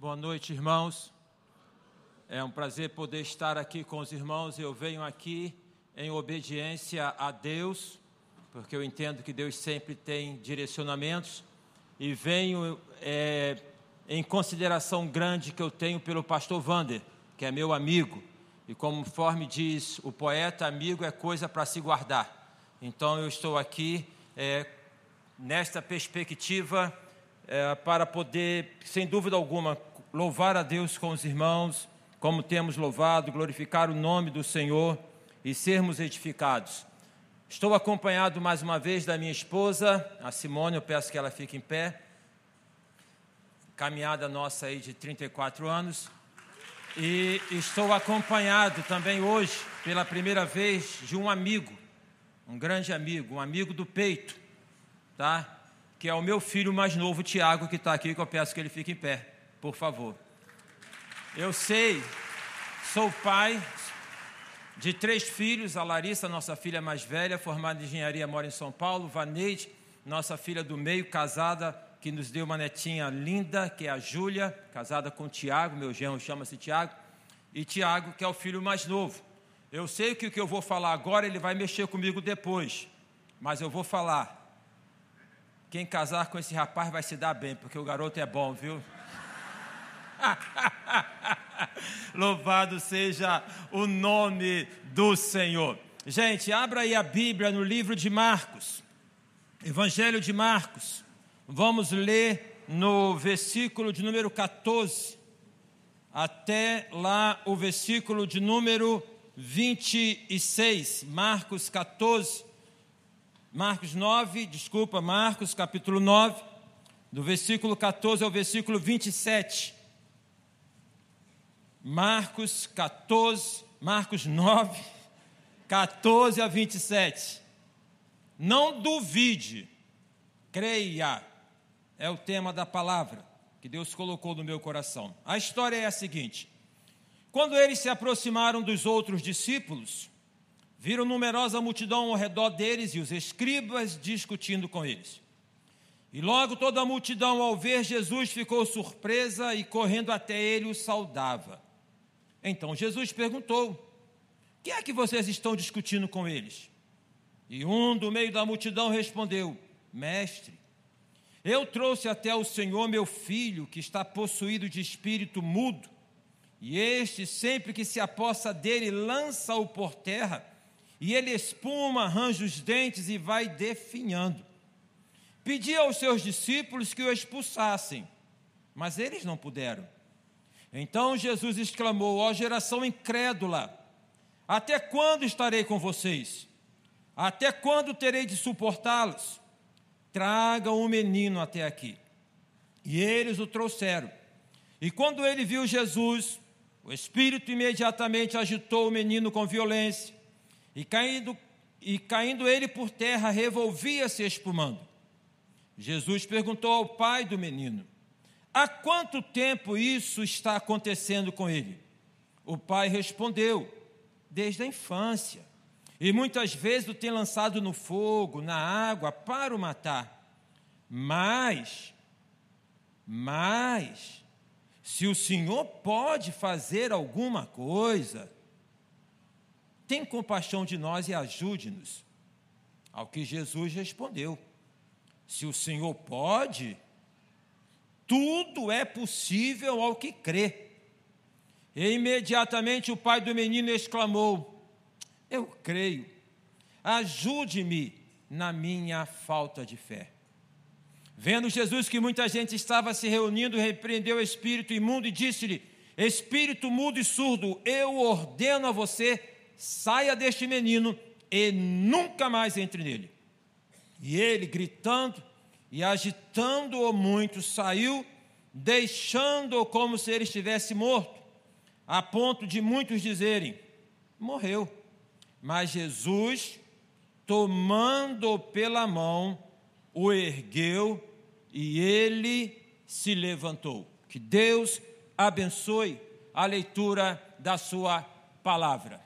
Boa noite, irmãos. É um prazer poder estar aqui com os irmãos. Eu venho aqui em obediência a Deus, porque eu entendo que Deus sempre tem direcionamentos, e venho é, em consideração grande que eu tenho pelo pastor Vander, que é meu amigo, e conforme diz o poeta, amigo é coisa para se guardar. Então eu estou aqui é, nesta perspectiva é, para poder, sem dúvida alguma, louvar a Deus com os irmãos, como temos louvado, glorificar o nome do Senhor e sermos edificados. Estou acompanhado mais uma vez da minha esposa, a Simone, eu peço que ela fique em pé. Caminhada nossa aí de 34 anos. E estou acompanhado também hoje, pela primeira vez, de um amigo, um grande amigo, um amigo do peito, tá? que é o meu filho mais novo, Tiago, que está aqui, que eu peço que ele fique em pé, por favor. Eu sei, sou pai de três filhos, a Larissa, nossa filha mais velha, formada em engenharia, mora em São Paulo, Vaneide, nossa filha do meio, casada, que nos deu uma netinha linda, que é a Júlia, casada com o Tiago, meu genro chama-se Tiago, e Tiago, que é o filho mais novo. Eu sei que o que eu vou falar agora, ele vai mexer comigo depois, mas eu vou falar. Quem casar com esse rapaz vai se dar bem, porque o garoto é bom, viu? Louvado seja o nome do Senhor. Gente, abra aí a Bíblia no livro de Marcos, Evangelho de Marcos. Vamos ler no versículo de número 14 até lá o versículo de número 26. Marcos 14, Marcos 9, desculpa, Marcos capítulo 9, do versículo 14 ao versículo 27. Marcos 14, Marcos 9, 14 a 27. Não duvide, creia, é o tema da palavra que Deus colocou no meu coração. A história é a seguinte: quando eles se aproximaram dos outros discípulos, Viram numerosa multidão ao redor deles e os escribas discutindo com eles. E logo toda a multidão, ao ver Jesus, ficou surpresa e correndo até ele o saudava. Então Jesus perguntou: O que é que vocês estão discutindo com eles? E um do meio da multidão respondeu: Mestre, eu trouxe até o Senhor meu filho, que está possuído de espírito mudo, e este, sempre que se apossa dele, lança-o por terra e ele espuma, arranja os dentes e vai definhando. Pedia aos seus discípulos que o expulsassem, mas eles não puderam. Então Jesus exclamou: Ó geração incrédula, até quando estarei com vocês? Até quando terei de suportá-los? Tragam o menino até aqui. E eles o trouxeram. E quando ele viu Jesus, o espírito imediatamente agitou o menino com violência e caindo, e caindo ele por terra, revolvia-se espumando. Jesus perguntou ao pai do menino: Há quanto tempo isso está acontecendo com ele? O pai respondeu: Desde a infância. E muitas vezes o tem lançado no fogo, na água, para o matar. Mas, mas, se o Senhor pode fazer alguma coisa, tem compaixão de nós e ajude-nos. Ao que Jesus respondeu: Se o Senhor pode, tudo é possível ao que crê. E imediatamente o pai do menino exclamou: Eu creio, ajude-me na minha falta de fé. Vendo Jesus que muita gente estava se reunindo, repreendeu o espírito imundo e disse-lhe: Espírito mudo e surdo, eu ordeno a você saia deste menino e nunca mais entre nele. E ele, gritando e agitando-o muito, saiu, deixando-o como se ele estivesse morto, a ponto de muitos dizerem: morreu. Mas Jesus, tomando-o pela mão, o ergueu e ele se levantou. Que Deus abençoe a leitura da sua palavra.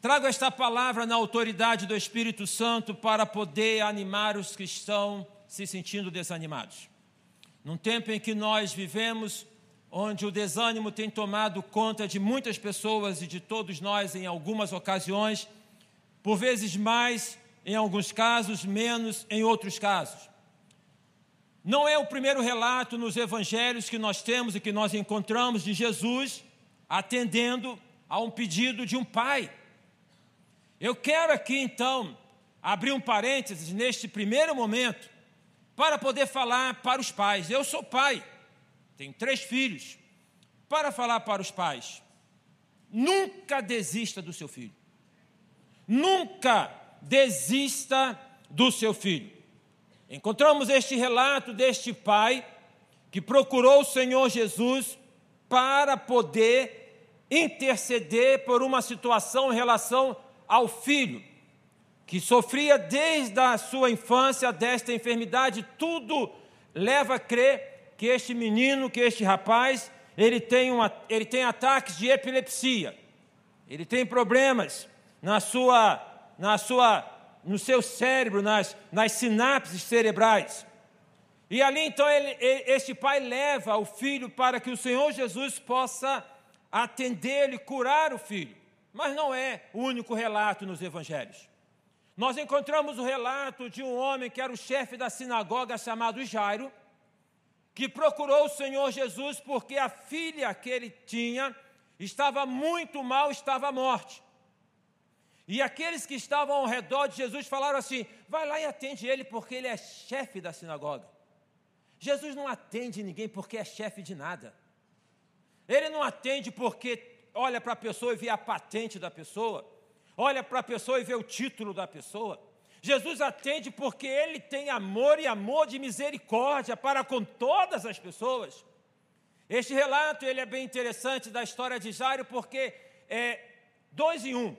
Trago esta palavra na autoridade do Espírito Santo para poder animar os que estão se sentindo desanimados. Num tempo em que nós vivemos onde o desânimo tem tomado conta de muitas pessoas e de todos nós em algumas ocasiões, por vezes mais, em alguns casos, menos em outros casos. Não é o primeiro relato nos evangelhos que nós temos e que nós encontramos de Jesus atendendo a um pedido de um pai. Eu quero aqui então abrir um parênteses neste primeiro momento para poder falar para os pais. Eu sou pai, tenho três filhos. Para falar para os pais, nunca desista do seu filho. Nunca desista do seu filho. Encontramos este relato deste pai que procurou o Senhor Jesus para poder interceder por uma situação em relação ao filho, que sofria desde a sua infância desta enfermidade. Tudo leva a crer que este menino, que este rapaz, ele tem, uma, ele tem ataques de epilepsia, ele tem problemas na sua, na sua, no seu cérebro, nas, nas sinapses cerebrais. E ali então ele, este pai leva o filho para que o Senhor Jesus possa atendê-lo e curar o filho. Mas não é o único relato nos evangelhos. Nós encontramos o relato de um homem que era o chefe da sinagoga chamado Jairo, que procurou o Senhor Jesus porque a filha que ele tinha estava muito mal, estava à morte. E aqueles que estavam ao redor de Jesus falaram assim: vai lá e atende ele, porque ele é chefe da sinagoga. Jesus não atende ninguém porque é chefe de nada. Ele não atende porque olha para a pessoa e vê a patente da pessoa, olha para a pessoa e vê o título da pessoa. Jesus atende porque ele tem amor e amor de misericórdia para com todas as pessoas. Este relato ele é bem interessante da história de Jairo porque é dois em um.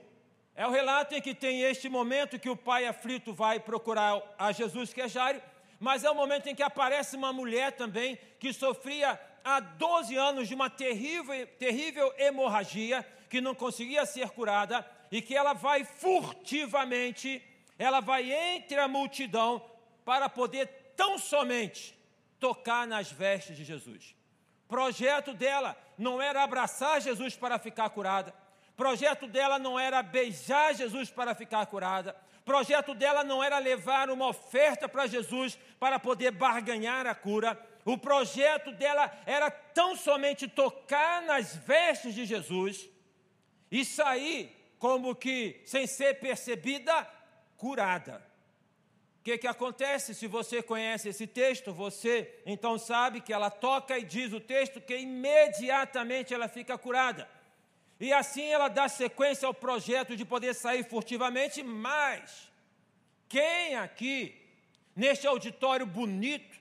É o relato em que tem este momento que o pai aflito vai procurar a Jesus, que é Jairo, mas é o momento em que aparece uma mulher também que sofria há 12 anos de uma terrível, terrível hemorragia, que não conseguia ser curada, e que ela vai furtivamente, ela vai entre a multidão para poder tão somente tocar nas vestes de Jesus. Projeto dela não era abraçar Jesus para ficar curada. Projeto dela não era beijar Jesus para ficar curada projeto dela não era levar uma oferta para Jesus para poder barganhar a cura. O projeto dela era tão somente tocar nas vestes de Jesus e sair como que sem ser percebida, curada. O que, que acontece? Se você conhece esse texto, você então sabe que ela toca e diz o texto que imediatamente ela fica curada. E assim ela dá sequência ao projeto de poder sair furtivamente, mas quem aqui, neste auditório bonito,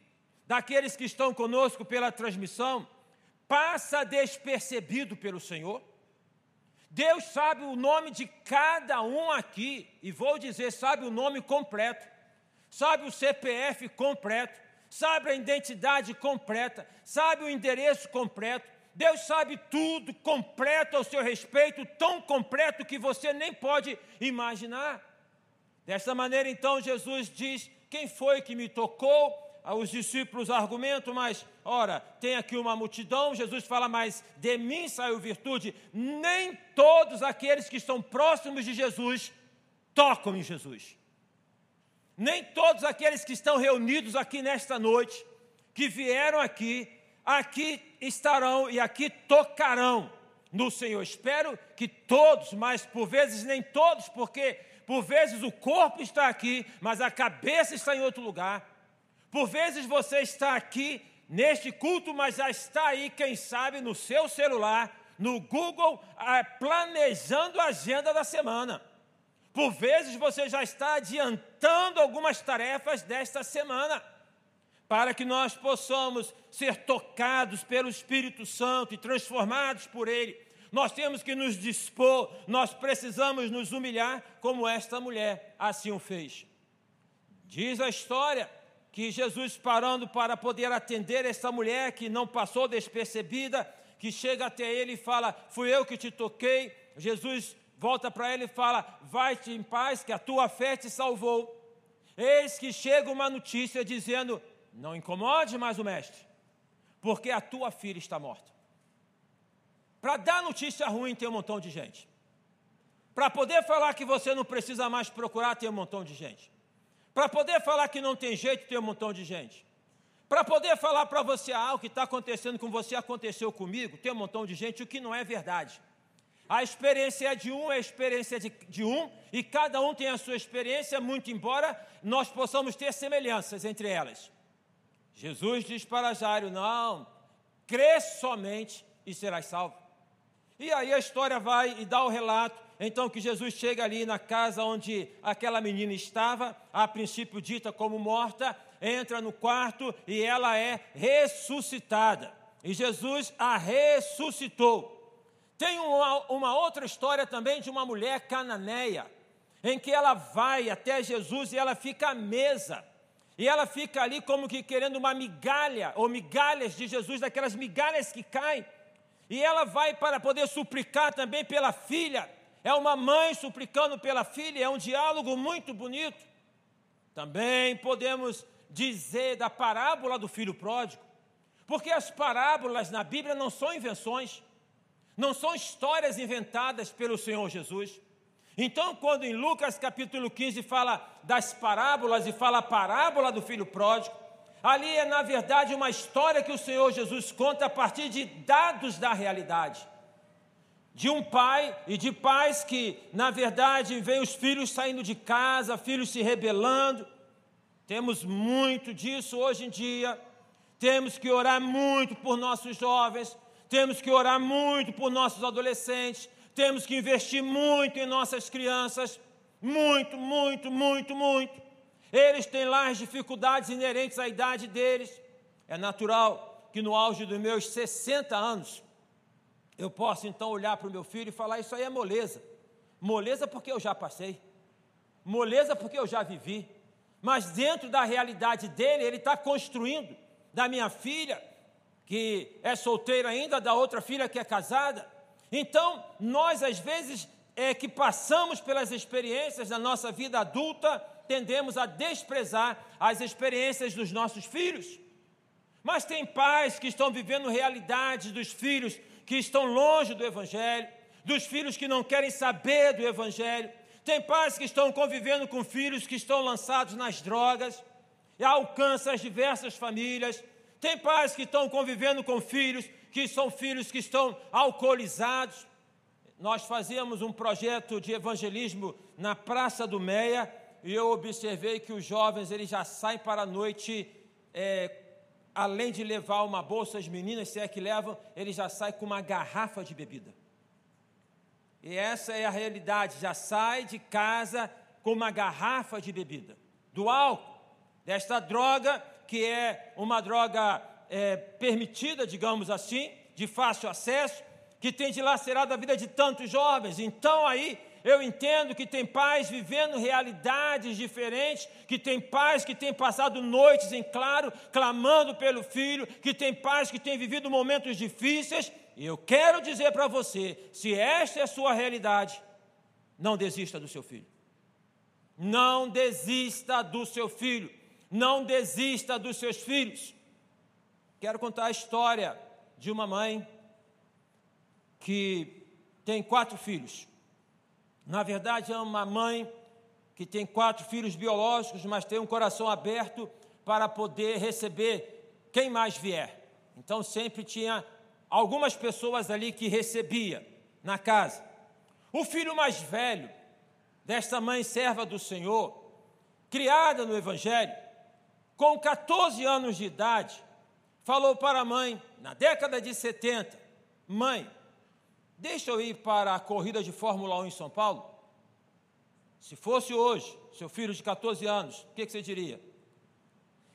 daqueles que estão conosco pela transmissão, passa despercebido pelo Senhor? Deus sabe o nome de cada um aqui, e vou dizer, sabe o nome completo, sabe o CPF completo, sabe a identidade completa, sabe o endereço completo, Deus sabe tudo completo ao seu respeito, tão completo que você nem pode imaginar. Desta maneira, então, Jesus diz: Quem foi que me tocou? Os discípulos argumentam, mas, ora, tem aqui uma multidão. Jesus fala, mas de mim saiu virtude. Nem todos aqueles que estão próximos de Jesus tocam em Jesus. Nem todos aqueles que estão reunidos aqui nesta noite, que vieram aqui, aqui estarão e aqui tocarão no Senhor. Espero que todos, mas por vezes nem todos, porque por vezes o corpo está aqui, mas a cabeça está em outro lugar. Por vezes você está aqui neste culto, mas já está aí, quem sabe, no seu celular, no Google, ah, planejando a agenda da semana. Por vezes você já está adiantando algumas tarefas desta semana para que nós possamos ser tocados pelo Espírito Santo e transformados por Ele. Nós temos que nos dispor, nós precisamos nos humilhar, como esta mulher assim o fez. Diz a história que Jesus, parando para poder atender esta mulher que não passou despercebida, que chega até ele e fala: Fui eu que te toquei. Jesus volta para ele e fala: Vai-te em paz, que a tua fé te salvou. Eis que chega uma notícia dizendo: não incomode mais o mestre, porque a tua filha está morta. Para dar notícia ruim tem um montão de gente. Para poder falar que você não precisa mais procurar, tem um montão de gente. Para poder falar que não tem jeito, tem um montão de gente. Para poder falar para você, ah, o que está acontecendo com você aconteceu comigo, tem um montão de gente, o que não é verdade. A experiência de um é a experiência de, de, um, e cada um tem a sua experiência, muito embora nós possamos ter semelhanças entre elas. Jesus diz para Jairo: Não, crê somente e serás salvo. E aí a história vai e dá o relato. Então, que Jesus chega ali na casa onde aquela menina estava, a princípio dita como morta, entra no quarto e ela é ressuscitada. E Jesus a ressuscitou. Tem uma, uma outra história também de uma mulher cananeia, em que ela vai até Jesus e ela fica à mesa. E ela fica ali como que querendo uma migalha, ou migalhas de Jesus, daquelas migalhas que caem. E ela vai para poder suplicar também pela filha. É uma mãe suplicando pela filha, é um diálogo muito bonito. Também podemos dizer da parábola do filho pródigo, porque as parábolas na Bíblia não são invenções. Não são histórias inventadas pelo Senhor Jesus. Então, quando em Lucas capítulo 15 fala das parábolas e fala a parábola do filho pródigo, ali é na verdade uma história que o Senhor Jesus conta a partir de dados da realidade. De um pai e de pais que, na verdade, veem os filhos saindo de casa, filhos se rebelando. Temos muito disso hoje em dia. Temos que orar muito por nossos jovens, temos que orar muito por nossos adolescentes, temos que investir muito em nossas crianças, muito, muito, muito, muito. Eles têm lá as dificuldades inerentes à idade deles. É natural que no auge dos meus 60 anos, eu possa então olhar para o meu filho e falar: Isso aí é moleza. Moleza porque eu já passei, moleza porque eu já vivi. Mas dentro da realidade dele, ele está construindo, da minha filha, que é solteira ainda, da outra filha que é casada. Então, nós às vezes é que passamos pelas experiências da nossa vida adulta, tendemos a desprezar as experiências dos nossos filhos. Mas tem pais que estão vivendo realidades dos filhos que estão longe do Evangelho, dos filhos que não querem saber do Evangelho. Tem pais que estão convivendo com filhos que estão lançados nas drogas, e alcança as diversas famílias. Tem pais que estão convivendo com filhos que são filhos que estão alcoolizados. Nós fazíamos um projeto de evangelismo na Praça do Meia e eu observei que os jovens eles já saem para a noite, é, além de levar uma bolsa, as meninas, se é que levam, eles já saem com uma garrafa de bebida. E essa é a realidade, já sai de casa com uma garrafa de bebida, do álcool, desta droga que é uma droga é, permitida, digamos assim, de fácil acesso, que tem dilacerado a vida de tantos jovens. Então aí eu entendo que tem pais vivendo realidades diferentes, que tem pais que têm passado noites em claro, clamando pelo filho, que tem pais que têm vivido momentos difíceis. E eu quero dizer para você: se esta é a sua realidade, não desista do seu filho. Não desista do seu filho. Não desista dos seus filhos. Quero contar a história de uma mãe que tem quatro filhos. Na verdade, é uma mãe que tem quatro filhos biológicos, mas tem um coração aberto para poder receber quem mais vier. Então sempre tinha algumas pessoas ali que recebia na casa. O filho mais velho desta mãe serva do Senhor, criada no evangelho, com 14 anos de idade, falou para a mãe, na década de 70, mãe, deixa eu ir para a corrida de Fórmula 1 em São Paulo? Se fosse hoje, seu filho de 14 anos, o que, que você diria?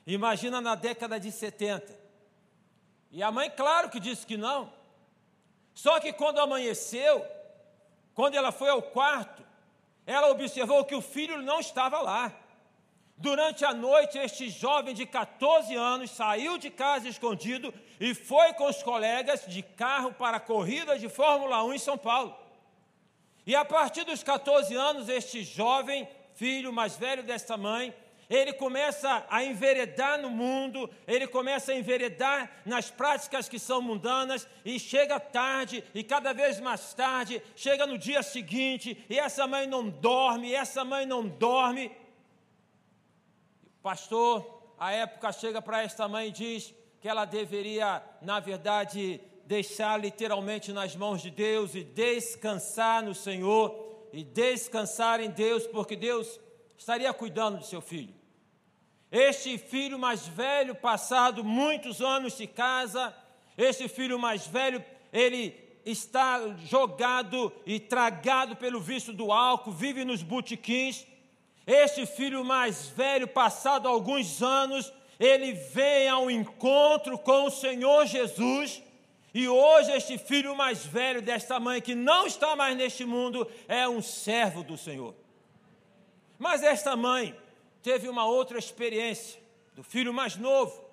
Imagina na década de 70. E a mãe, claro que disse que não. Só que quando amanheceu, quando ela foi ao quarto, ela observou que o filho não estava lá. Durante a noite, este jovem de 14 anos saiu de casa escondido e foi com os colegas de carro para a corrida de Fórmula 1 em São Paulo. E a partir dos 14 anos, este jovem, filho mais velho desta mãe, ele começa a enveredar no mundo, ele começa a enveredar nas práticas que são mundanas, e chega tarde, e cada vez mais tarde, chega no dia seguinte, e essa mãe não dorme, essa mãe não dorme. Pastor, à época, chega para esta mãe e diz que ela deveria, na verdade, deixar literalmente nas mãos de Deus e descansar no Senhor, e descansar em Deus, porque Deus estaria cuidando do seu filho. Este filho mais velho, passado muitos anos de casa, este filho mais velho, ele está jogado e tragado pelo vício do álcool, vive nos botequins. Este filho mais velho, passado alguns anos, ele vem ao encontro com o Senhor Jesus. E hoje, este filho mais velho desta mãe, que não está mais neste mundo, é um servo do Senhor. Mas esta mãe, teve uma outra experiência do filho mais novo.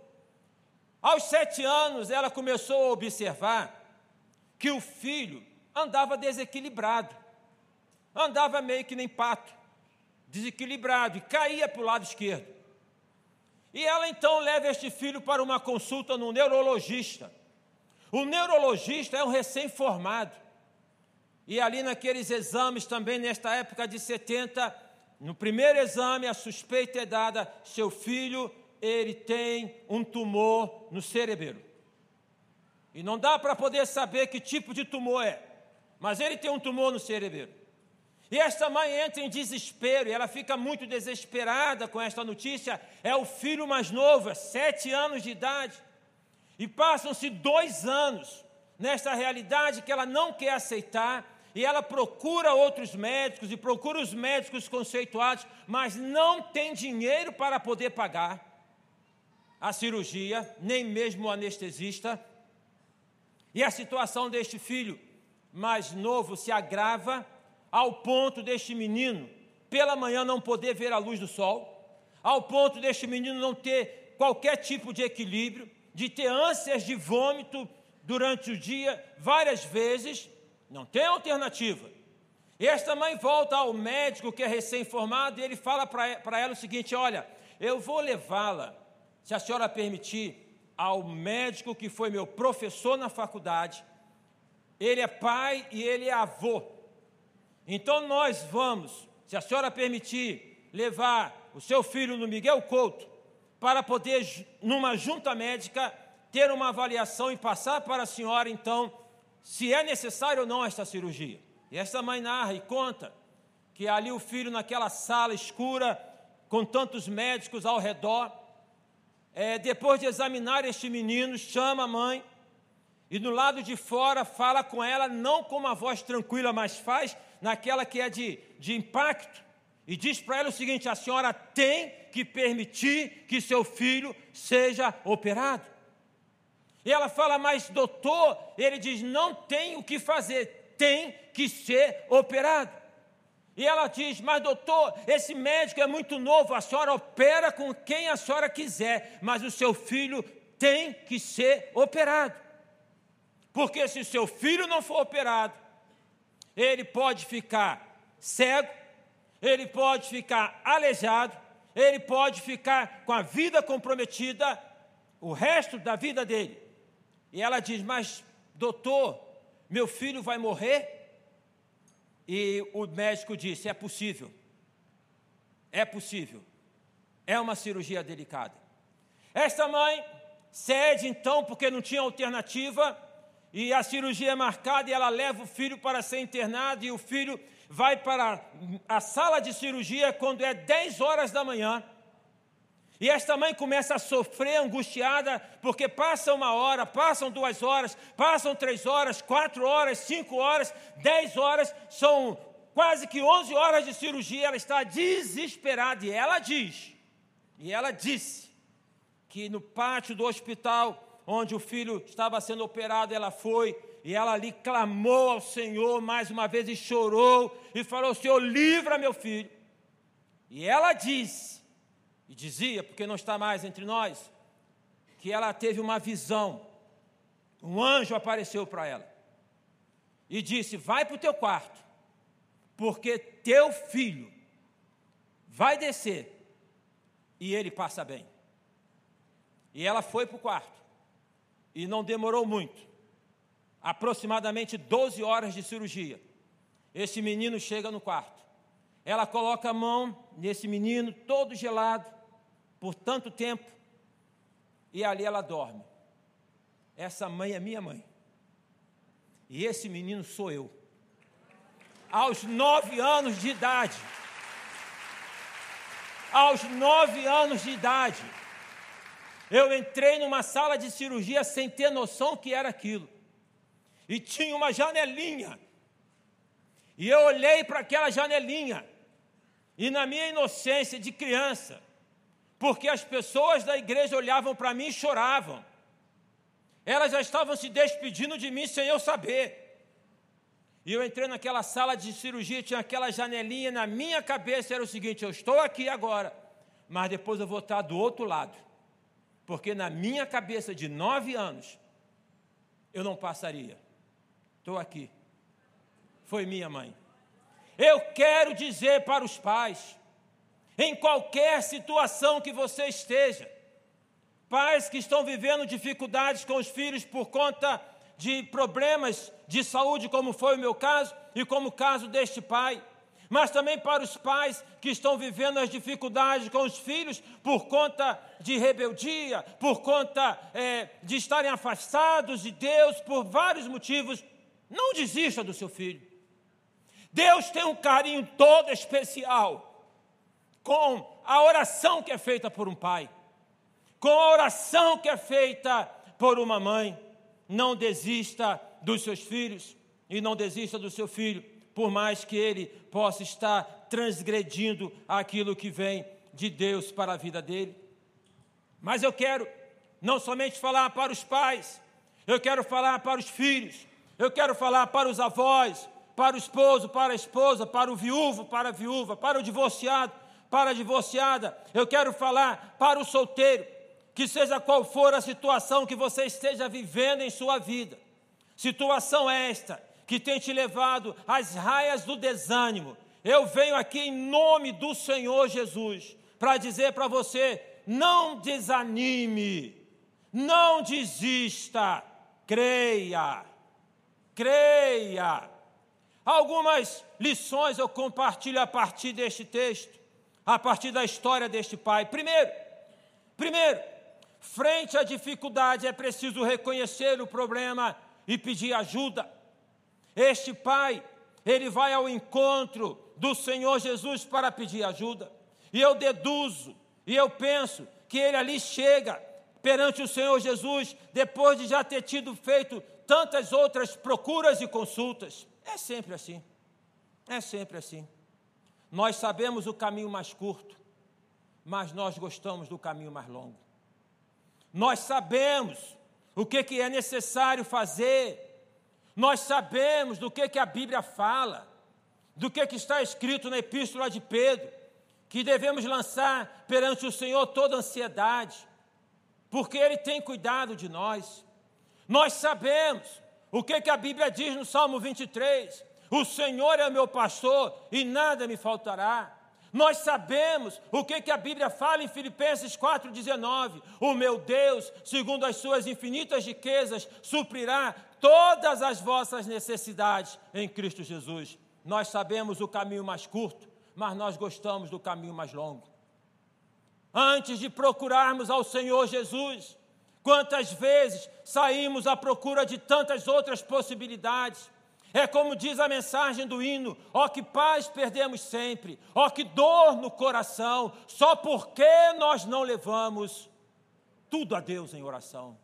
Aos sete anos, ela começou a observar que o filho andava desequilibrado, andava meio que nem pato, desequilibrado e caía para o lado esquerdo. E ela então leva este filho para uma consulta no neurologista. O neurologista é um recém-formado. E ali naqueles exames, também nesta época de 70, no primeiro exame, a suspeita é dada: seu filho ele tem um tumor no cerebelo. E não dá para poder saber que tipo de tumor é, mas ele tem um tumor no cerebelo. E esta mãe entra em desespero e ela fica muito desesperada com esta notícia. É o filho mais novo, é sete anos de idade. E passam-se dois anos nesta realidade que ela não quer aceitar e ela procura outros médicos e procura os médicos conceituados, mas não tem dinheiro para poder pagar a cirurgia, nem mesmo o anestesista. E a situação deste filho mais novo se agrava ao ponto deste menino, pela manhã, não poder ver a luz do sol, ao ponto deste menino não ter qualquer tipo de equilíbrio, de ter ânsias de vômito durante o dia várias vezes não tem alternativa. Esta mãe volta ao médico que é recém-formado e ele fala para ela o seguinte: Olha, eu vou levá-la, se a senhora permitir, ao médico que foi meu professor na faculdade. Ele é pai e ele é avô. Então nós vamos, se a senhora permitir, levar o seu filho no Miguel Couto para poder, numa junta médica, ter uma avaliação e passar para a senhora, então, se é necessário ou não esta cirurgia. E esta mãe narra e conta que ali o filho, naquela sala escura, com tantos médicos ao redor, é, depois de examinar este menino, chama a mãe e do lado de fora fala com ela, não com uma voz tranquila, mas faz naquela que é de, de impacto, e diz para ela o seguinte: a senhora tem que permitir que seu filho seja operado. E ela fala, mas doutor, ele diz: não tem o que fazer, tem que ser operado. E ela diz: Mas doutor, esse médico é muito novo, a senhora opera com quem a senhora quiser, mas o seu filho tem que ser operado. Porque se o seu filho não for operado, ele pode ficar cego, ele pode ficar aleijado, ele pode ficar com a vida comprometida o resto da vida dele. E ela diz: Mas, doutor, meu filho vai morrer? E o médico disse: É possível. É possível. É uma cirurgia delicada. Esta mãe cede então, porque não tinha alternativa, e a cirurgia é marcada, e ela leva o filho para ser internado, e o filho vai para a sala de cirurgia quando é 10 horas da manhã. E esta mãe começa a sofrer, angustiada, porque passa uma hora, passam duas horas, passam três horas, quatro horas, cinco horas, dez horas, são quase que onze horas de cirurgia. Ela está desesperada e ela diz, e ela disse, que no pátio do hospital, onde o filho estava sendo operado, ela foi e ela ali clamou ao Senhor mais uma vez e chorou e falou: Senhor, livra meu filho. E ela disse e dizia, porque não está mais entre nós, que ela teve uma visão. Um anjo apareceu para ela e disse: Vai para o teu quarto, porque teu filho vai descer e ele passa bem. E ela foi para o quarto. E não demorou muito. Aproximadamente 12 horas de cirurgia. Esse menino chega no quarto. Ela coloca a mão nesse menino, todo gelado, por tanto tempo, e ali ela dorme. Essa mãe é minha mãe. E esse menino sou eu. Aos nove anos de idade. Aos nove anos de idade. Eu entrei numa sala de cirurgia sem ter noção que era aquilo. E tinha uma janelinha. E eu olhei para aquela janelinha. E na minha inocência de criança, porque as pessoas da igreja olhavam para mim e choravam. Elas já estavam se despedindo de mim sem eu saber. E eu entrei naquela sala de cirurgia, tinha aquela janelinha, na minha cabeça era o seguinte: eu estou aqui agora, mas depois eu vou estar do outro lado. Porque na minha cabeça de nove anos, eu não passaria. Estou aqui. Foi minha mãe. Eu quero dizer para os pais, em qualquer situação que você esteja, pais que estão vivendo dificuldades com os filhos por conta de problemas de saúde, como foi o meu caso e como o caso deste pai, mas também para os pais que estão vivendo as dificuldades com os filhos por conta de rebeldia, por conta é, de estarem afastados de Deus por vários motivos. Não desista do seu filho. Deus tem um carinho todo especial com a oração que é feita por um pai, com a oração que é feita por uma mãe. Não desista dos seus filhos e não desista do seu filho por mais que ele possa estar transgredindo aquilo que vem de Deus para a vida dele. Mas eu quero não somente falar para os pais, eu quero falar para os filhos, eu quero falar para os avós, para o esposo, para a esposa, para o viúvo, para a viúva, para o divorciado, para a divorciada. Eu quero falar para o solteiro, que seja qual for a situação que você esteja vivendo em sua vida. Situação esta que tem te levado às raias do desânimo. Eu venho aqui em nome do Senhor Jesus para dizer para você: não desanime, não desista, creia, creia. Algumas lições eu compartilho a partir deste texto, a partir da história deste pai. Primeiro, primeiro, frente à dificuldade é preciso reconhecer o problema e pedir ajuda. Este pai, ele vai ao encontro do Senhor Jesus para pedir ajuda. E eu deduzo, e eu penso que ele ali chega perante o Senhor Jesus, depois de já ter tido feito tantas outras procuras e consultas. É sempre assim. É sempre assim. Nós sabemos o caminho mais curto, mas nós gostamos do caminho mais longo. Nós sabemos o que, que é necessário fazer nós sabemos do que, que a Bíblia fala, do que, que está escrito na Epístola de Pedro, que devemos lançar perante o Senhor toda ansiedade, porque Ele tem cuidado de nós. Nós sabemos o que, que a Bíblia diz no Salmo 23: O Senhor é meu pastor e nada me faltará. Nós sabemos o que, que a Bíblia fala em Filipenses 4,19: O meu Deus, segundo as suas infinitas riquezas, suprirá todas as vossas necessidades em Cristo Jesus. Nós sabemos o caminho mais curto, mas nós gostamos do caminho mais longo. Antes de procurarmos ao Senhor Jesus, quantas vezes saímos à procura de tantas outras possibilidades? É como diz a mensagem do hino: ó que paz perdemos sempre, ó que dor no coração, só porque nós não levamos tudo a Deus em oração.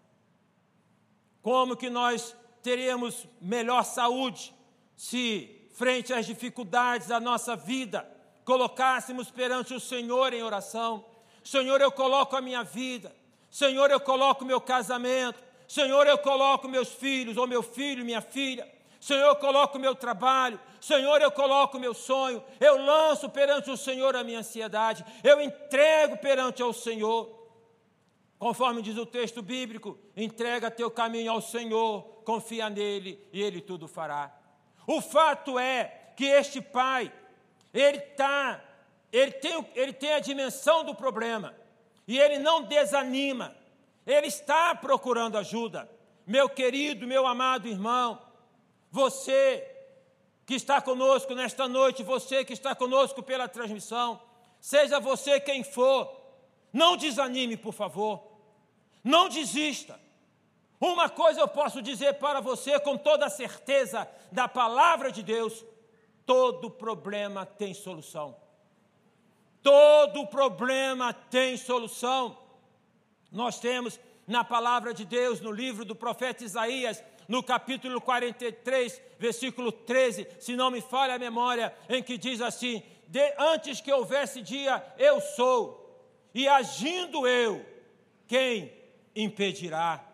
Como que nós teríamos melhor saúde se, frente às dificuldades da nossa vida, colocássemos perante o Senhor em oração. Senhor, eu coloco a minha vida. Senhor, eu coloco meu casamento. Senhor, eu coloco meus filhos, ou meu filho, minha filha. Senhor, eu coloco meu trabalho. Senhor, eu coloco meu sonho. Eu lanço perante o Senhor a minha ansiedade. Eu entrego perante ao Senhor. Conforme diz o texto bíblico, entrega teu caminho ao Senhor, confia nele e ele tudo fará. O fato é que este pai, ele tá, ele tem, ele tem a dimensão do problema, E ele não desanima, ele está procurando ajuda. Meu querido, meu amado irmão, você que está conosco nesta noite, você que está conosco pela transmissão, seja você quem for, não desanime, por favor, não desista. Uma coisa eu posso dizer para você com toda a certeza da palavra de Deus: todo problema tem solução. Todo problema tem solução. Nós temos na palavra de Deus, no livro do profeta Isaías, no capítulo 43, versículo 13, se não me falha a memória, em que diz assim: Antes que houvesse dia, eu sou, e agindo eu, quem impedirá?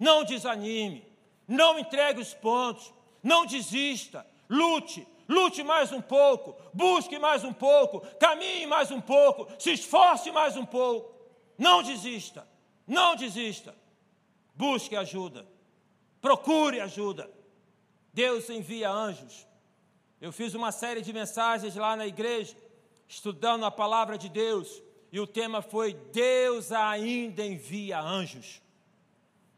Não desanime, não entregue os pontos, não desista, lute, lute mais um pouco, busque mais um pouco, caminhe mais um pouco, se esforce mais um pouco, não desista, não desista, busque ajuda. Procure ajuda. Deus envia anjos. Eu fiz uma série de mensagens lá na igreja, estudando a palavra de Deus, e o tema foi: Deus ainda envia anjos.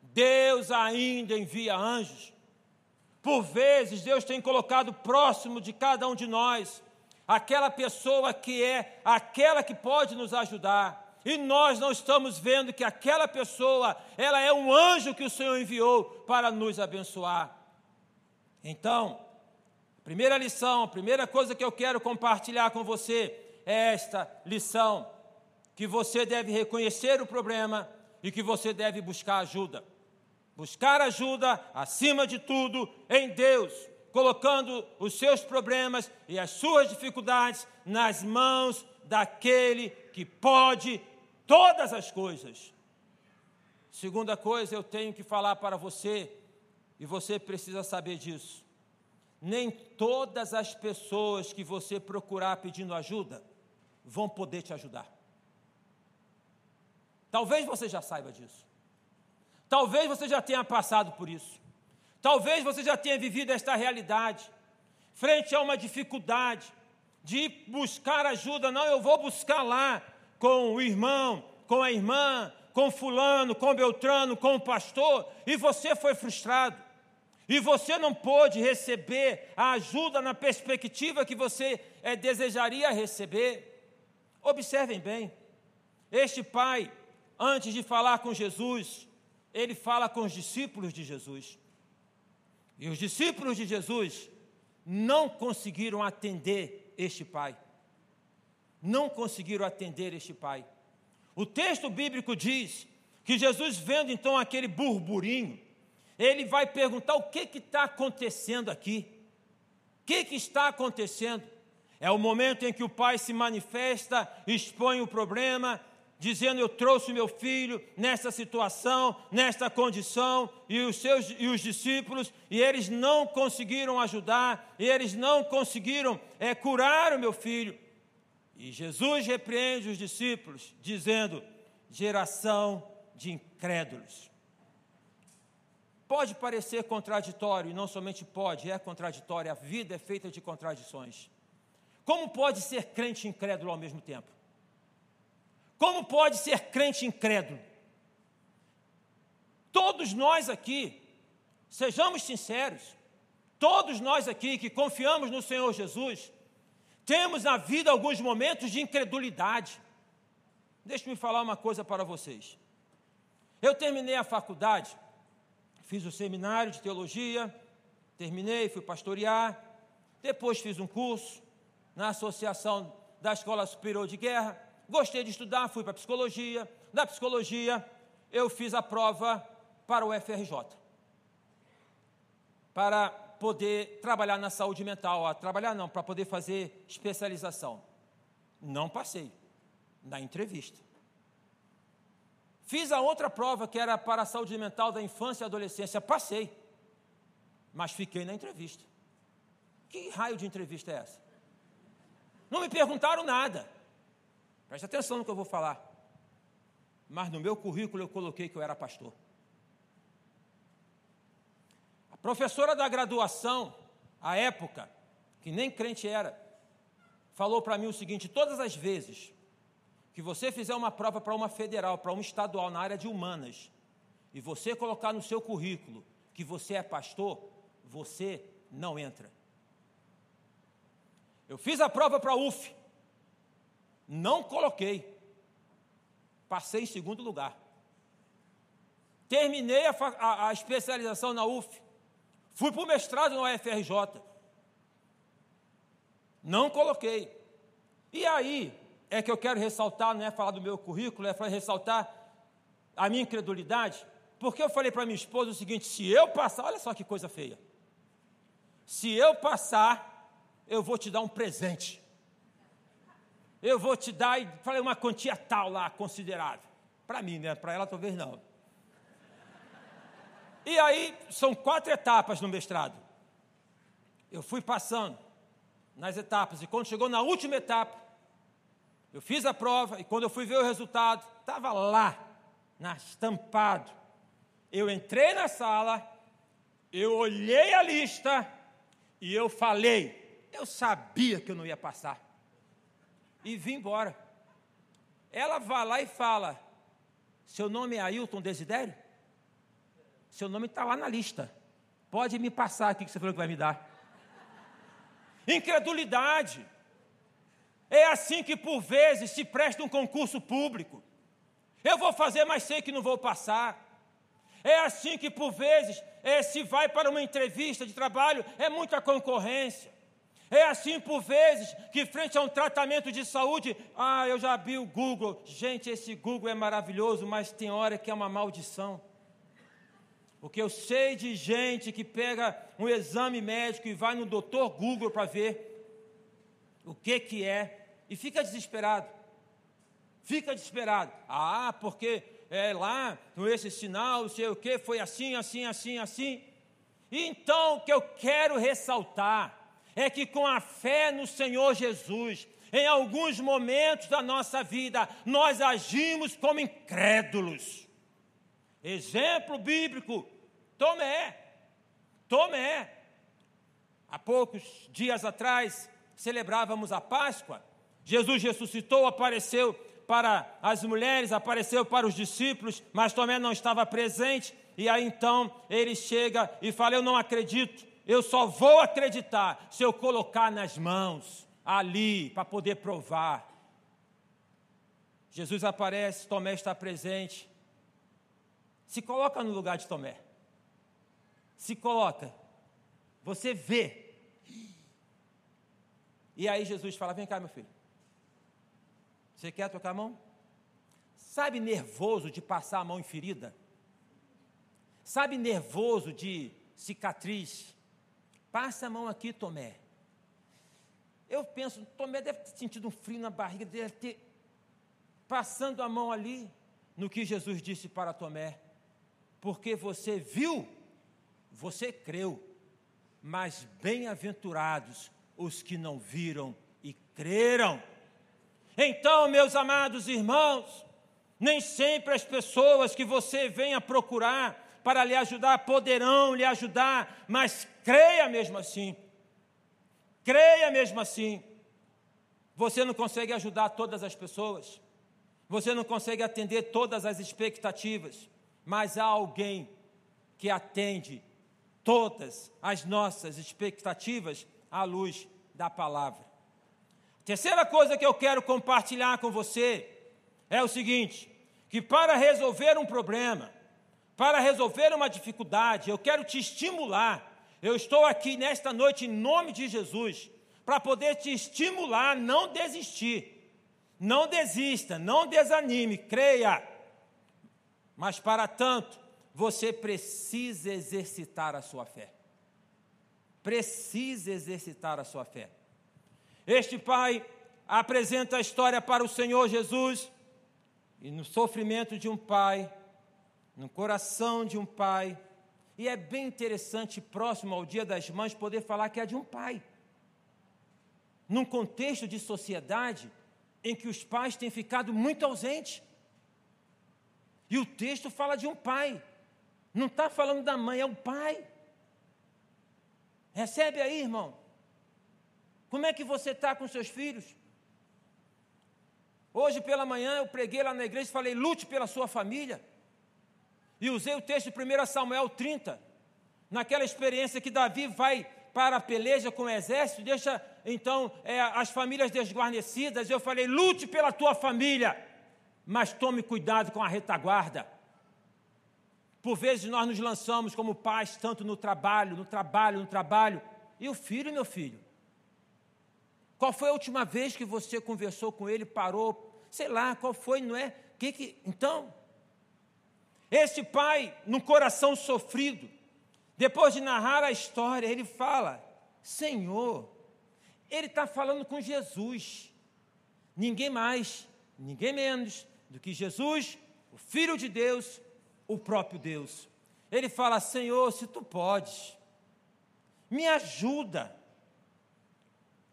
Deus ainda envia anjos. Por vezes, Deus tem colocado próximo de cada um de nós aquela pessoa que é aquela que pode nos ajudar e nós não estamos vendo que aquela pessoa, ela é um anjo que o Senhor enviou para nos abençoar. Então, primeira lição, primeira coisa que eu quero compartilhar com você é esta lição: que você deve reconhecer o problema e que você deve buscar ajuda. Buscar ajuda, acima de tudo, em Deus, colocando os seus problemas e as suas dificuldades nas mãos daquele que pode todas as coisas. Segunda coisa, eu tenho que falar para você, e você precisa saber disso. Nem todas as pessoas que você procurar pedindo ajuda vão poder te ajudar. Talvez você já saiba disso. Talvez você já tenha passado por isso. Talvez você já tenha vivido esta realidade. Frente a uma dificuldade de buscar ajuda, não, eu vou buscar lá com o irmão, com a irmã, com fulano, com Beltrano, com o pastor, e você foi frustrado. E você não pôde receber a ajuda na perspectiva que você é, desejaria receber. Observem bem, este pai, antes de falar com Jesus, ele fala com os discípulos de Jesus. E os discípulos de Jesus não conseguiram atender este pai não conseguiram atender este pai. O texto bíblico diz que Jesus, vendo então aquele burburinho, ele vai perguntar o que está acontecendo aqui. O que, que está acontecendo? É o momento em que o pai se manifesta, expõe o problema, dizendo: Eu trouxe meu filho nessa situação, nesta condição, e os seus e os discípulos, e eles não conseguiram ajudar, e eles não conseguiram é, curar o meu filho. E Jesus repreende os discípulos, dizendo: geração de incrédulos. Pode parecer contraditório, e não somente pode, é contraditório, a vida é feita de contradições. Como pode ser crente incrédulo ao mesmo tempo? Como pode ser crente incrédulo? Todos nós aqui, sejamos sinceros, todos nós aqui que confiamos no Senhor Jesus, temos na vida alguns momentos de incredulidade. Deixe-me falar uma coisa para vocês. Eu terminei a faculdade, fiz o seminário de teologia, terminei, fui pastorear, depois fiz um curso na Associação da Escola Superior de Guerra, gostei de estudar, fui para psicologia, da psicologia eu fiz a prova para o FRJ, para poder trabalhar na saúde mental, a trabalhar não, para poder fazer especialização. Não passei na entrevista. Fiz a outra prova que era para a saúde mental da infância e adolescência, passei, mas fiquei na entrevista. Que raio de entrevista é essa? Não me perguntaram nada. Preste atenção no que eu vou falar. Mas no meu currículo eu coloquei que eu era pastor. Professora da graduação, à época, que nem crente era, falou para mim o seguinte: todas as vezes que você fizer uma prova para uma federal, para uma estadual na área de humanas, e você colocar no seu currículo que você é pastor, você não entra. Eu fiz a prova para a UF, não coloquei, passei em segundo lugar. Terminei a, a, a especialização na UF, fui para o mestrado na UFRJ, não coloquei. E aí, é que eu quero ressaltar, não é falar do meu currículo, é ressaltar a minha incredulidade, porque eu falei para minha esposa o seguinte: se eu passar, olha só que coisa feia. Se eu passar, eu vou te dar um presente. Eu vou te dar, e falei uma quantia tal lá, considerável. Para mim, né? Para ela talvez não. E aí, são quatro etapas no mestrado. Eu fui passando nas etapas, e quando chegou na última etapa, eu fiz a prova e quando eu fui ver o resultado, estava lá, na, estampado. Eu entrei na sala, eu olhei a lista e eu falei, eu sabia que eu não ia passar. E vim embora. Ela vai lá e fala: Seu nome é Ailton Desidério? Seu nome está lá na lista. Pode me passar aqui que você falou que vai me dar. Incredulidade. É assim que por vezes se presta um concurso público. Eu vou fazer, mas sei que não vou passar. É assim que por vezes é, se vai para uma entrevista de trabalho, é muita concorrência. É assim por vezes que frente a um tratamento de saúde, ah, eu já vi o Google. Gente, esse Google é maravilhoso, mas tem hora que é uma maldição. Porque eu sei de gente que pega um exame médico e vai no doutor Google para ver o que que é e fica desesperado. Fica desesperado. Ah, porque é lá, com esse sinal, sei o que, foi assim, assim, assim, assim. Então, o que eu quero ressaltar é que com a fé no Senhor Jesus, em alguns momentos da nossa vida, nós agimos como incrédulos. Exemplo bíblico: Tomé. Tomé. Há poucos dias atrás, celebrávamos a Páscoa. Jesus ressuscitou, apareceu para as mulheres, apareceu para os discípulos, mas Tomé não estava presente. E aí então ele chega e fala: Eu não acredito, eu só vou acreditar se eu colocar nas mãos ali para poder provar. Jesus aparece, Tomé está presente. Se coloca no lugar de Tomé. Se coloca. Você vê. E aí Jesus fala: Vem cá, meu filho. Você quer tocar a mão? Sabe nervoso de passar a mão em ferida? Sabe nervoso de cicatriz? Passa a mão aqui, Tomé. Eu penso, Tomé deve ter sentido um frio na barriga, deve ter passando a mão ali no que Jesus disse para Tomé. Porque você viu, você creu, mas bem-aventurados os que não viram e creram. Então, meus amados irmãos, nem sempre as pessoas que você venha procurar para lhe ajudar poderão lhe ajudar, mas creia mesmo assim. Creia mesmo assim. Você não consegue ajudar todas as pessoas, você não consegue atender todas as expectativas, mas há alguém que atende todas as nossas expectativas à luz da palavra. Terceira coisa que eu quero compartilhar com você é o seguinte: que para resolver um problema, para resolver uma dificuldade, eu quero te estimular. Eu estou aqui nesta noite em nome de Jesus para poder te estimular a não desistir. Não desista, não desanime, creia. Mas para tanto, você precisa exercitar a sua fé. Precisa exercitar a sua fé. Este pai apresenta a história para o Senhor Jesus e no sofrimento de um pai, no coração de um pai. E é bem interessante, próximo ao Dia das Mães, poder falar que é de um pai. Num contexto de sociedade em que os pais têm ficado muito ausentes. E o texto fala de um pai. Não está falando da mãe, é o pai. Recebe aí, irmão. Como é que você está com seus filhos? Hoje pela manhã eu preguei lá na igreja e falei: lute pela sua família. E usei o texto de 1 Samuel 30, naquela experiência que Davi vai para a peleja com o exército, deixa então é, as famílias desguarnecidas. Eu falei: lute pela tua família, mas tome cuidado com a retaguarda. Por vezes nós nos lançamos como pais, tanto no trabalho, no trabalho, no trabalho. E o filho, meu filho? Qual foi a última vez que você conversou com ele, parou? Sei lá, qual foi, não é? Que que, então, esse pai, no coração sofrido, depois de narrar a história, ele fala: Senhor, ele está falando com Jesus, ninguém mais, ninguém menos do que Jesus, o Filho de Deus, o próprio Deus. Ele fala: Senhor, se tu podes, me ajuda.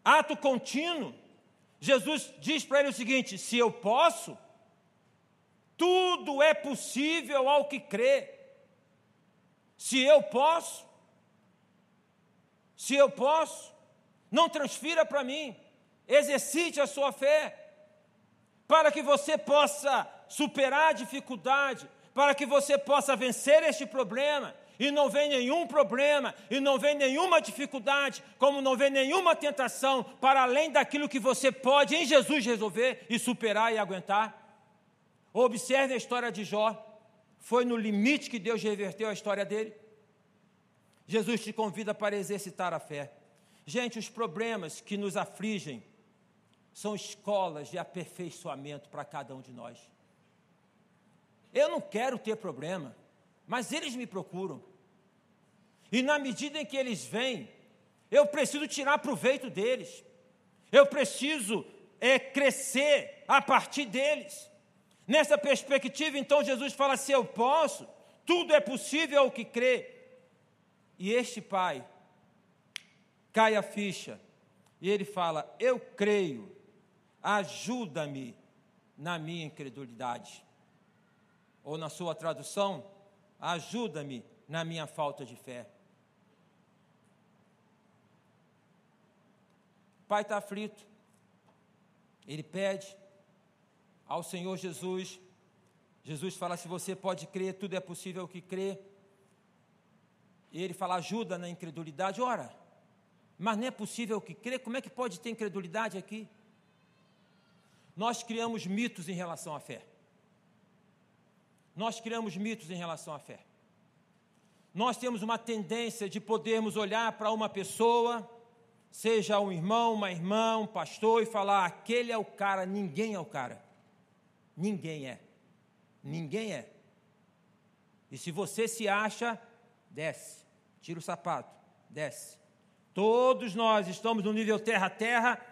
Ato contínuo. Jesus diz para ele o seguinte: se eu posso, tudo é possível ao que crê. Se eu posso, se eu posso, não transfira para mim, exercite a sua fé, para que você possa superar a dificuldade, para que você possa vencer este problema, e não vem nenhum problema, e não vem nenhuma dificuldade, como não vem nenhuma tentação, para além daquilo que você pode em Jesus resolver e superar e aguentar. Observe a história de Jó, foi no limite que Deus reverteu a história dele. Jesus te convida para exercitar a fé. Gente, os problemas que nos afligem são escolas de aperfeiçoamento para cada um de nós. Eu não quero ter problema, mas eles me procuram. E na medida em que eles vêm, eu preciso tirar proveito deles. Eu preciso é, crescer a partir deles. Nessa perspectiva, então, Jesus fala: se eu posso, tudo é possível ao que crê. E este pai cai a ficha e ele fala: Eu creio, ajuda-me na minha incredulidade ou na sua tradução, ajuda-me na minha falta de fé. O pai está aflito, ele pede ao Senhor Jesus. Jesus fala: se você pode crer, tudo é possível que crê. E ele fala: ajuda na incredulidade. Ora, mas não é possível que crê, como é que pode ter incredulidade aqui? Nós criamos mitos em relação à fé. Nós criamos mitos em relação à fé. Nós temos uma tendência de podermos olhar para uma pessoa, seja um irmão, uma irmã, um pastor, e falar: aquele é o cara, ninguém é o cara. Ninguém é. Ninguém é. E se você se acha, desce. Tira o sapato, desce. Todos nós estamos no nível terra a terra,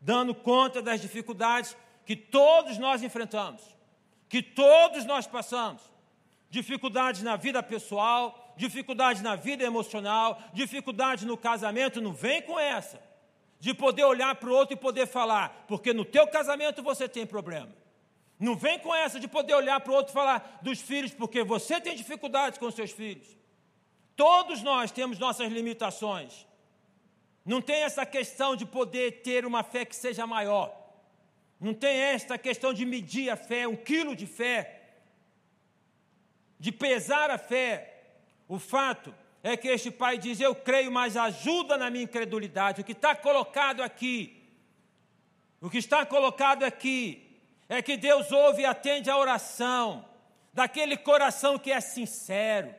dando conta das dificuldades que todos nós enfrentamos que todos nós passamos. Dificuldades na vida pessoal, dificuldades na vida emocional, dificuldades no casamento, não vem com essa. De poder olhar para o outro e poder falar, porque no teu casamento você tem problema. Não vem com essa de poder olhar para o outro e falar dos filhos, porque você tem dificuldades com seus filhos. Todos nós temos nossas limitações. Não tem essa questão de poder ter uma fé que seja maior. Não tem esta questão de medir a fé, um quilo de fé, de pesar a fé. O fato é que este pai diz: Eu creio, mas ajuda na minha incredulidade. O que está colocado aqui, o que está colocado aqui, é que Deus ouve e atende a oração daquele coração que é sincero.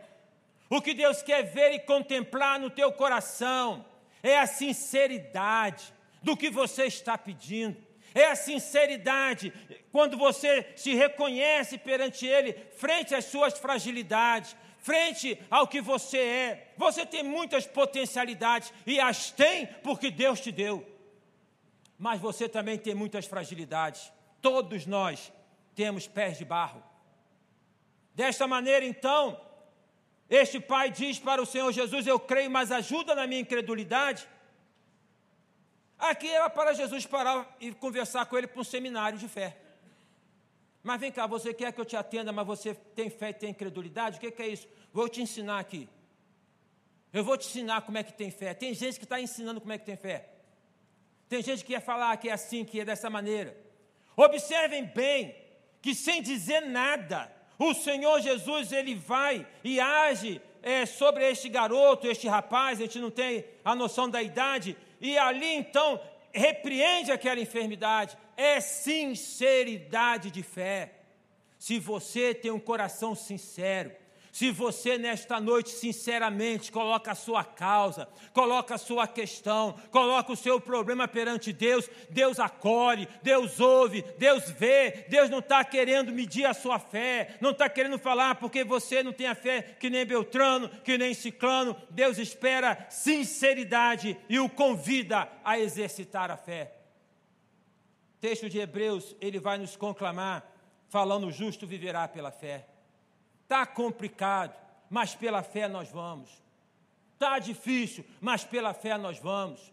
O que Deus quer ver e contemplar no teu coração é a sinceridade do que você está pedindo é a sinceridade, quando você se reconhece perante Ele, frente às suas fragilidades, frente ao que você é. Você tem muitas potencialidades e as tem porque Deus te deu. Mas você também tem muitas fragilidades. Todos nós temos pés de barro. Desta maneira, então, este pai diz para o Senhor Jesus: Eu creio, mas ajuda na minha incredulidade. Aqui era para Jesus parar e conversar com ele para um seminário de fé. Mas vem cá, você quer que eu te atenda, mas você tem fé e tem incredulidade? O que, que é isso? Vou te ensinar aqui. Eu vou te ensinar como é que tem fé. Tem gente que está ensinando como é que tem fé. Tem gente que quer falar que é assim, que é dessa maneira. Observem bem que sem dizer nada, o Senhor Jesus ele vai e age é, sobre este garoto, este rapaz, a gente não tem a noção da idade, e ali então repreende aquela enfermidade. É sinceridade de fé. Se você tem um coração sincero, se você nesta noite sinceramente coloca a sua causa, coloca a sua questão, coloca o seu problema perante Deus, Deus acolhe, Deus ouve, Deus vê, Deus não está querendo medir a sua fé, não está querendo falar porque você não tem a fé que nem Beltrano, que nem Ciclano, Deus espera sinceridade e o convida a exercitar a fé. O texto de Hebreus, ele vai nos conclamar, falando: o justo viverá pela fé. Está complicado, mas pela fé nós vamos. Está difícil, mas pela fé nós vamos.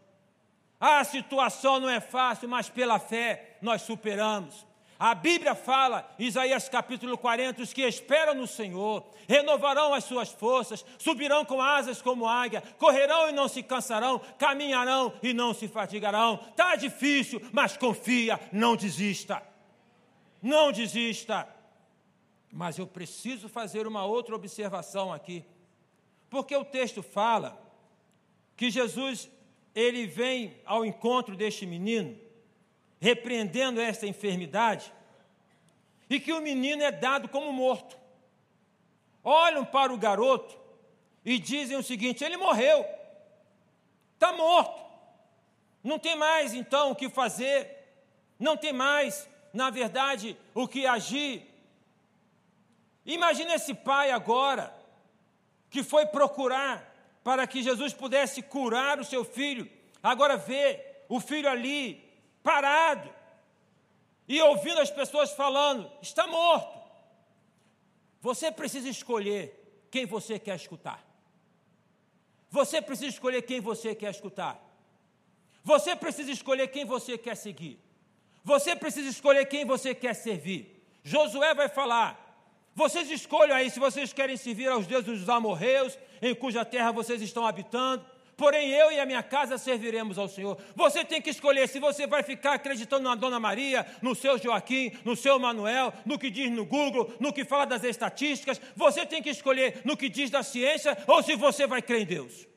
A situação não é fácil, mas pela fé nós superamos. A Bíblia fala, Isaías capítulo 40, os que esperam no Senhor renovarão as suas forças, subirão com asas como águia, correrão e não se cansarão, caminharão e não se fatigarão. Está difícil, mas confia, não desista. Não desista. Mas eu preciso fazer uma outra observação aqui. Porque o texto fala que Jesus ele vem ao encontro deste menino, repreendendo esta enfermidade, e que o menino é dado como morto. Olham para o garoto e dizem o seguinte: ele morreu, está morto, não tem mais então o que fazer, não tem mais, na verdade, o que agir, Imagina esse pai agora, que foi procurar para que Jesus pudesse curar o seu filho, agora vê o filho ali, parado, e ouvindo as pessoas falando: está morto. Você precisa escolher quem você quer escutar. Você precisa escolher quem você quer escutar. Você precisa escolher quem você quer seguir. Você precisa escolher quem você quer servir. Josué vai falar: vocês escolham aí se vocês querem servir aos deuses dos amorreus, em cuja terra vocês estão habitando. Porém, eu e a minha casa serviremos ao Senhor. Você tem que escolher se você vai ficar acreditando na Dona Maria, no seu Joaquim, no seu Manuel, no que diz no Google, no que fala das estatísticas. Você tem que escolher no que diz da ciência ou se você vai crer em Deus.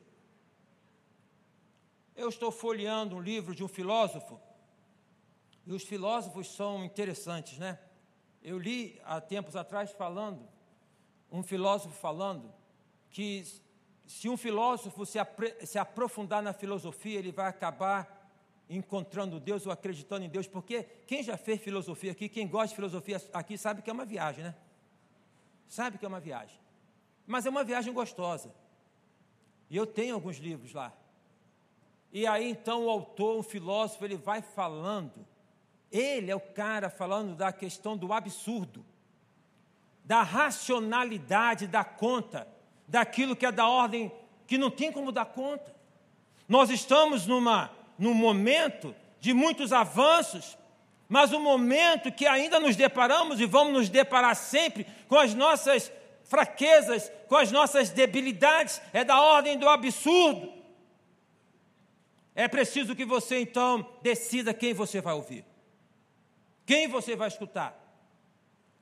Eu estou folheando um livro de um filósofo, e os filósofos são interessantes, né? Eu li há tempos atrás falando, um filósofo falando, que se um filósofo se, se aprofundar na filosofia, ele vai acabar encontrando Deus ou acreditando em Deus, porque quem já fez filosofia aqui, quem gosta de filosofia aqui, sabe que é uma viagem, né? Sabe que é uma viagem. Mas é uma viagem gostosa. E eu tenho alguns livros lá. E aí então o autor, um filósofo, ele vai falando ele é o cara falando da questão do absurdo, da racionalidade da conta, daquilo que é da ordem que não tem como dar conta. Nós estamos numa, num momento de muitos avanços, mas um momento que ainda nos deparamos e vamos nos deparar sempre com as nossas fraquezas, com as nossas debilidades, é da ordem do absurdo. É preciso que você então decida quem você vai ouvir. Quem você vai escutar?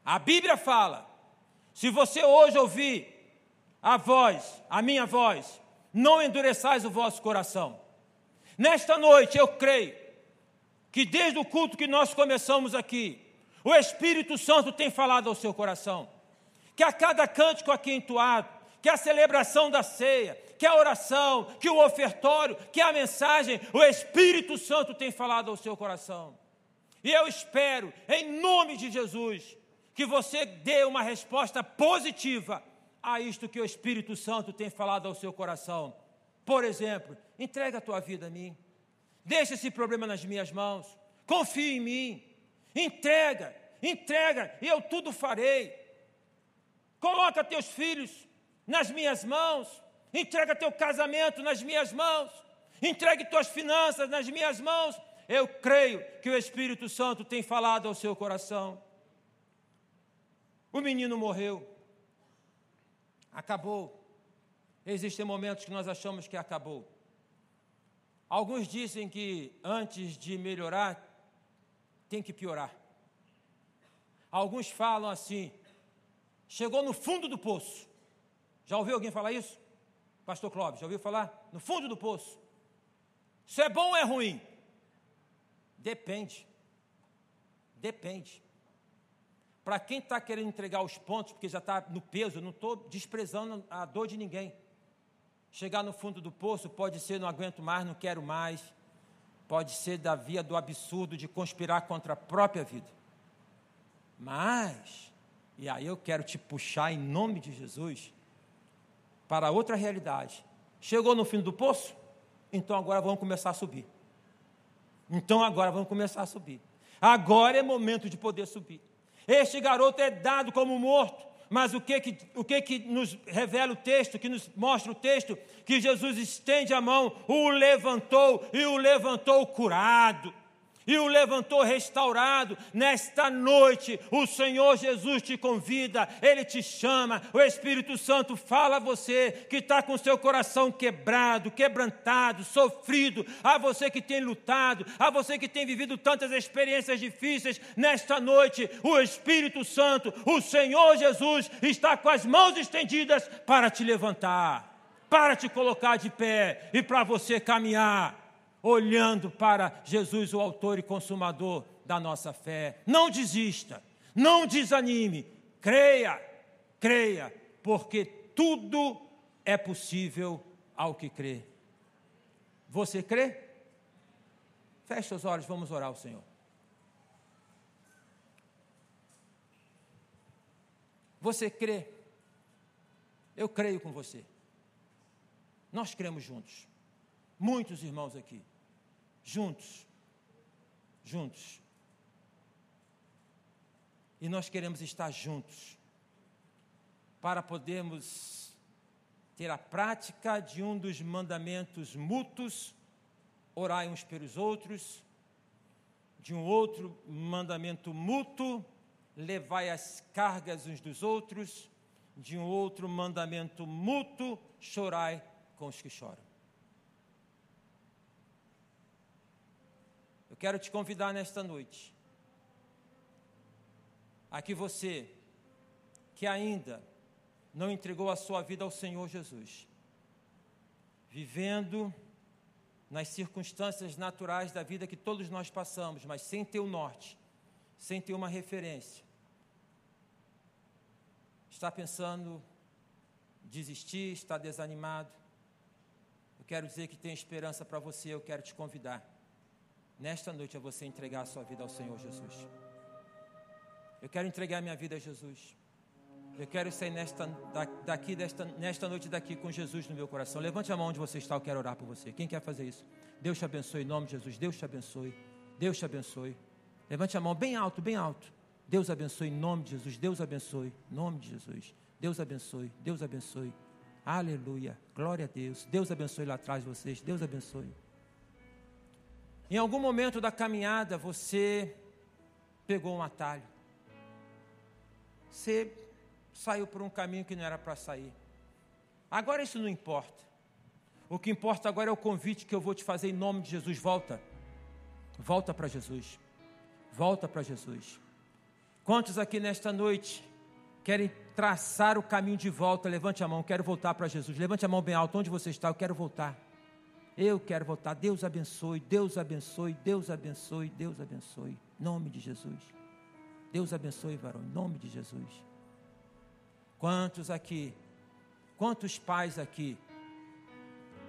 A Bíblia fala: se você hoje ouvir a voz, a minha voz, não endureçais o vosso coração. Nesta noite eu creio que desde o culto que nós começamos aqui, o Espírito Santo tem falado ao seu coração. Que a cada cântico aqui entoado, que a celebração da ceia, que a oração, que o ofertório, que a mensagem, o Espírito Santo tem falado ao seu coração. E eu espero, em nome de Jesus, que você dê uma resposta positiva a isto que o Espírito Santo tem falado ao seu coração. Por exemplo, entrega a tua vida a mim. Deixa esse problema nas minhas mãos. Confie em mim. Entrega, entrega, e eu tudo farei. Coloca teus filhos nas minhas mãos. Entrega teu casamento nas minhas mãos. Entregue tuas finanças nas minhas mãos. Eu creio que o Espírito Santo tem falado ao seu coração. O menino morreu. Acabou. Existem momentos que nós achamos que acabou. Alguns dizem que antes de melhorar, tem que piorar. Alguns falam assim: chegou no fundo do poço. Já ouviu alguém falar isso? Pastor Clóvis, já ouviu falar? No fundo do poço. Isso é bom ou é ruim? Depende. Depende. Para quem está querendo entregar os pontos, porque já está no peso, não estou desprezando a dor de ninguém. Chegar no fundo do poço pode ser não aguento mais, não quero mais. Pode ser da via do absurdo de conspirar contra a própria vida. Mas, e aí eu quero te puxar em nome de Jesus para outra realidade. Chegou no fim do poço? Então agora vamos começar a subir. Então agora vamos começar a subir. Agora é momento de poder subir. Este garoto é dado como morto, mas o que que, o que que nos revela o texto, que nos mostra o texto? Que Jesus estende a mão, o levantou e o levantou curado e o levantou restaurado. Nesta noite, o Senhor Jesus te convida, Ele te chama, o Espírito Santo fala a você que está com seu coração quebrado, quebrantado, sofrido, a você que tem lutado, a você que tem vivido tantas experiências difíceis. Nesta noite, o Espírito Santo, o Senhor Jesus, está com as mãos estendidas para te levantar, para te colocar de pé e para você caminhar olhando para Jesus, o autor e consumador da nossa fé. Não desista, não desanime, creia, creia, porque tudo é possível ao que crê. Você crê? Feche os olhos, vamos orar ao Senhor. Você crê? Eu creio com você. Nós cremos juntos. Muitos irmãos aqui juntos. Juntos. E nós queremos estar juntos para podermos ter a prática de um dos mandamentos mútuos, orai uns pelos outros, de um outro mandamento mútuo, levai as cargas uns dos outros, de um outro mandamento mútuo, chorai com os que choram. Eu quero te convidar nesta noite a que você, que ainda não entregou a sua vida ao Senhor Jesus, vivendo nas circunstâncias naturais da vida que todos nós passamos, mas sem ter o norte, sem ter uma referência, está pensando desistir, está desanimado. Eu quero dizer que tem esperança para você, eu quero te convidar nesta noite é você entregar a sua vida ao Senhor Jesus. Eu quero entregar minha vida a Jesus. Eu quero sair nesta, daqui, desta, nesta noite daqui com Jesus no meu coração. Levante a mão onde você está, eu quero orar por você. Quem quer fazer isso? Deus te abençoe em nome de Jesus. Deus te abençoe. Deus te abençoe. Levante a mão bem alto, bem alto. Deus abençoe em nome de Jesus. Deus abençoe em nome de Jesus. Deus abençoe. Deus abençoe. Aleluia. Glória a Deus. Deus abençoe lá atrás vocês. Deus abençoe. Em algum momento da caminhada você pegou um atalho. Você saiu por um caminho que não era para sair. Agora isso não importa. O que importa agora é o convite que eu vou te fazer em nome de Jesus. Volta. Volta para Jesus. Volta para Jesus. Quantos aqui nesta noite querem traçar o caminho de volta? Levante a mão, quero voltar para Jesus. Levante a mão bem alto, onde você está? Eu quero voltar. Eu quero voltar. Deus abençoe, Deus abençoe, Deus abençoe, Deus abençoe. Em nome de Jesus. Deus abençoe, varão, em nome de Jesus. Quantos aqui, quantos pais aqui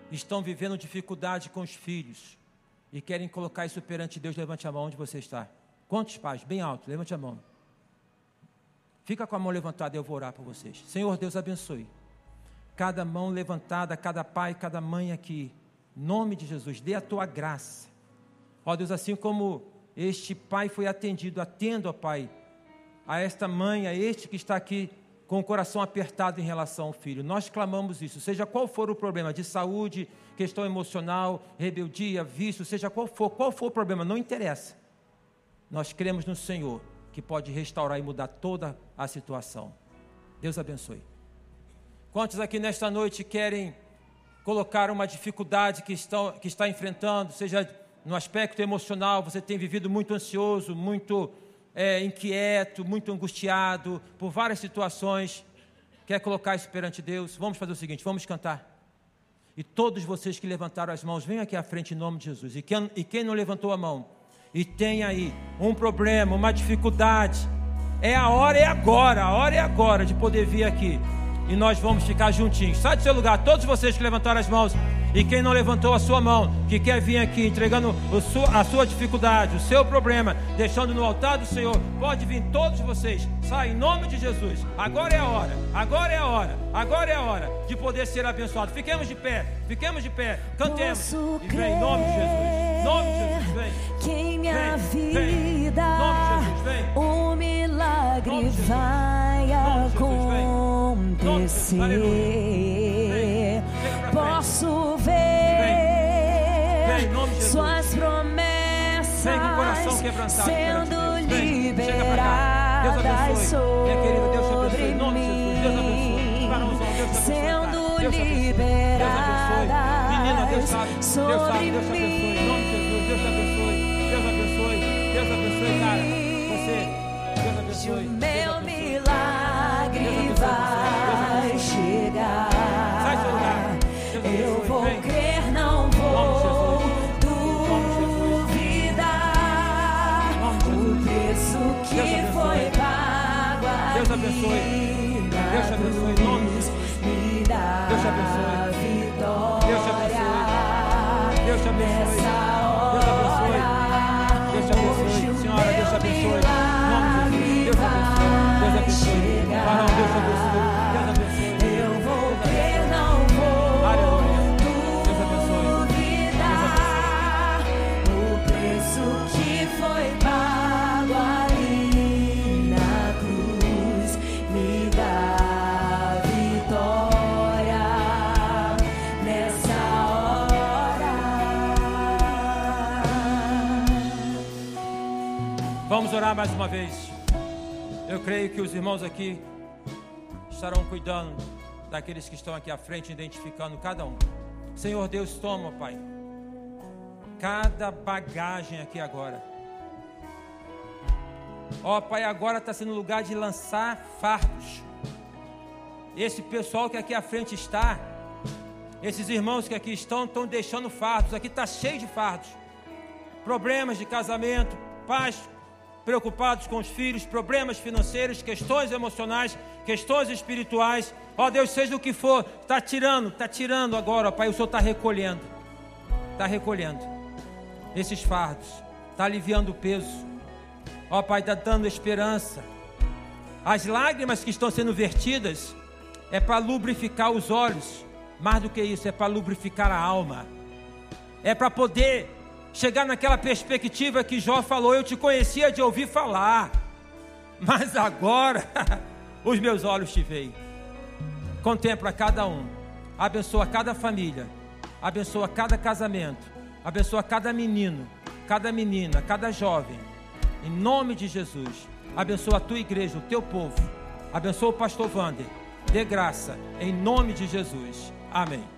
estão vivendo dificuldade com os filhos e querem colocar isso perante Deus? Levante a mão onde você está. Quantos pais? Bem alto, levante a mão. Fica com a mão levantada, eu vou orar por vocês. Senhor Deus abençoe. Cada mão levantada, cada pai, cada mãe aqui nome de Jesus, dê a tua graça. Ó Deus, assim como este pai foi atendido, atendo, ó Pai, a esta mãe, a este que está aqui com o coração apertado em relação ao filho. Nós clamamos isso, seja qual for o problema, de saúde, questão emocional, rebeldia, vício, seja qual for, qual for o problema, não interessa. Nós cremos no Senhor, que pode restaurar e mudar toda a situação. Deus abençoe. Quantos aqui nesta noite querem colocar uma dificuldade que, estão, que está enfrentando, seja no aspecto emocional, você tem vivido muito ansioso, muito é, inquieto, muito angustiado por várias situações, quer colocar isso perante Deus, vamos fazer o seguinte: vamos cantar. E todos vocês que levantaram as mãos, venham aqui à frente em nome de Jesus. E quem, e quem não levantou a mão e tem aí um problema, uma dificuldade, é a hora, é agora, a hora é agora de poder vir aqui. E nós vamos ficar juntinhos. Sai do seu lugar, todos vocês que levantaram as mãos e quem não levantou a sua mão, que quer vir aqui entregando a sua dificuldade, o seu problema, deixando no altar do Senhor, pode vir todos vocês. Sai em nome de Jesus. Agora é a hora, agora é a hora, agora é a hora de poder ser abençoado. Fiquemos de pé, fiquemos de pé, cantemos. E vem em nome de Jesus. Em nome de Jesus, vem. Que em minha Vem, vida vem. Em nome de Jesus, vem. o milagre Nome vai Nome acontecer. Posso ver Vem, em nome de Jesus. suas promessas sendo chega pra cá. Deus liberadas. Minha querida, Deus te abençoe. sobre Deus abençoe. Deus te abençoe. Sendo mais uma vez. Eu creio que os irmãos aqui estarão cuidando daqueles que estão aqui à frente, identificando cada um. Senhor Deus, toma, Pai, cada bagagem aqui agora. Ó Pai, agora está sendo lugar de lançar fardos. Esse pessoal que aqui à frente está, esses irmãos que aqui estão, estão deixando fardos. Aqui está cheio de fardos problemas de casamento, pais preocupados com os filhos, problemas financeiros, questões emocionais, questões espirituais. Ó Deus, seja o que for, está tirando, está tirando agora, ó Pai, o Senhor está recolhendo, está recolhendo esses fardos, está aliviando o peso. Ó Pai, está dando esperança. As lágrimas que estão sendo vertidas é para lubrificar os olhos, mais do que isso, é para lubrificar a alma é para poder chegar naquela perspectiva que Jó falou: Eu te conhecia de ouvir falar, mas agora os meus olhos te veem. Contempla cada um, abençoa cada família, abençoa cada casamento, abençoa cada menino, cada menina, cada jovem, em nome de Jesus. Abençoa a tua igreja, o teu povo, abençoa o pastor Vander, dê graça, em nome de Jesus. Amém.